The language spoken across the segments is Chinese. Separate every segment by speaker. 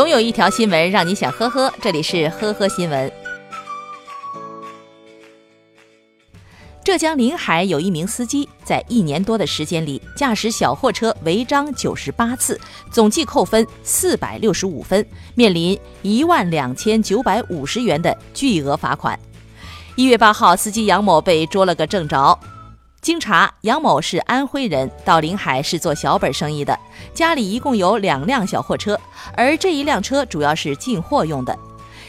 Speaker 1: 总有一条新闻让你想呵呵，这里是呵呵新闻。浙江临海有一名司机，在一年多的时间里，驾驶小货车违章九十八次，总计扣分四百六十五分，面临一万两千九百五十元的巨额罚款。一月八号，司机杨某被捉了个正着。经查，杨某是安徽人，到临海是做小本生意的，家里一共有两辆小货车，而这一辆车主要是进货用的。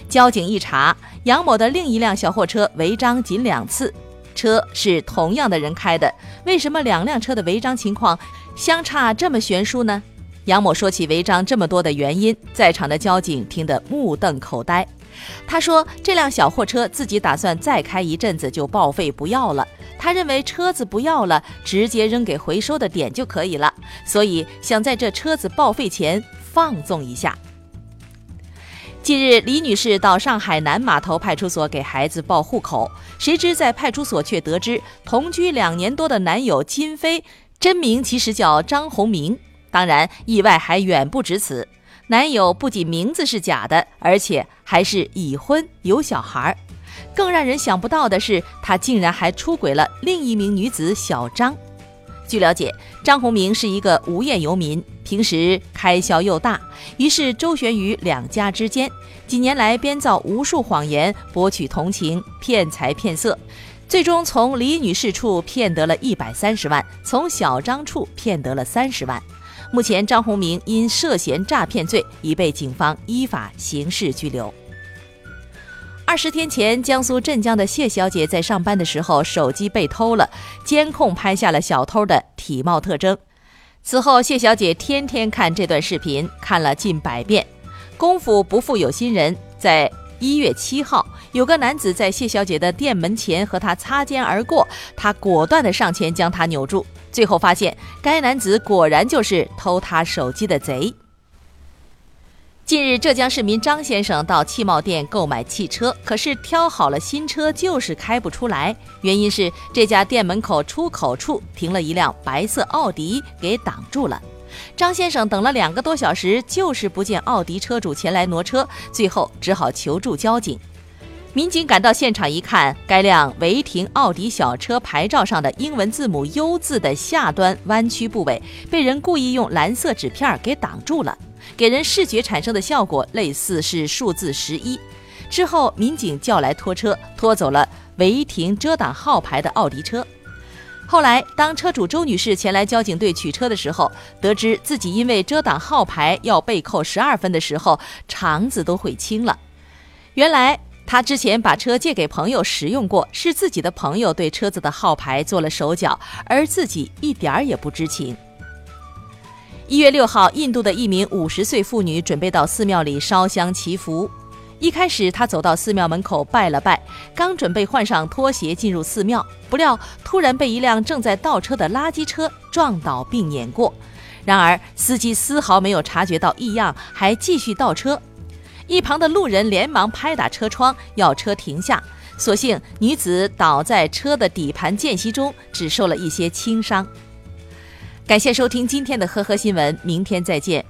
Speaker 1: 交警一查，杨某的另一辆小货车违章仅两次，车是同样的人开的，为什么两辆车的违章情况相差这么悬殊呢？杨某说起违章这么多的原因，在场的交警听得目瞪口呆。他说：“这辆小货车自己打算再开一阵子就报废不要了。他认为车子不要了，直接扔给回收的点就可以了，所以想在这车子报废前放纵一下。”近日，李女士到上海南码头派出所给孩子报户口，谁知在派出所却得知同居两年多的男友金飞真名其实叫张洪明。当然，意外还远不止此。男友不仅名字是假的，而且还是已婚有小孩儿。更让人想不到的是，他竟然还出轨了另一名女子小张。据了解，张宏明是一个无业游民，平时开销又大，于是周旋于两家之间。几年来，编造无数谎言，博取同情，骗财骗色，最终从李女士处骗得了一百三十万，从小张处骗得了三十万。目前，张宏明因涉嫌诈骗罪已被警方依法刑事拘留。二十天前，江苏镇江的谢小姐在上班的时候，手机被偷了，监控拍下了小偷的体貌特征。此后，谢小姐天天看这段视频，看了近百遍。功夫不负有心人，在一月七号，有个男子在谢小姐的店门前和她擦肩而过，她果断地上前将他扭住。最后发现，该男子果然就是偷她手机的贼。近日，浙江市民张先生到汽贸店购买汽车，可是挑好了新车就是开不出来，原因是这家店门口出口处停了一辆白色奥迪，给挡住了。张先生等了两个多小时，就是不见奥迪车主前来挪车，最后只好求助交警。民警赶到现场一看，该辆违停奥迪小车牌照上的英文字母 U 字的下端弯曲部位，被人故意用蓝色纸片给挡住了，给人视觉产生的效果类似是数字十一。之后，民警叫来拖车，拖走了违停遮挡号牌的奥迪车。后来，当车主周女士前来交警队取车的时候，得知自己因为遮挡号牌要被扣十二分的时候，肠子都悔青了。原来。他之前把车借给朋友使用过，是自己的朋友对车子的号牌做了手脚，而自己一点儿也不知情。一月六号，印度的一名五十岁妇女准备到寺庙里烧香祈福。一开始，她走到寺庙门口拜了拜，刚准备换上拖鞋进入寺庙，不料突然被一辆正在倒车的垃圾车撞倒并碾过。然而，司机丝毫没有察觉到异样，还继续倒车。一旁的路人连忙拍打车窗，要车停下。所幸女子倒在车的底盘间隙中，只受了一些轻伤。感谢收听今天的呵呵新闻，明天再见。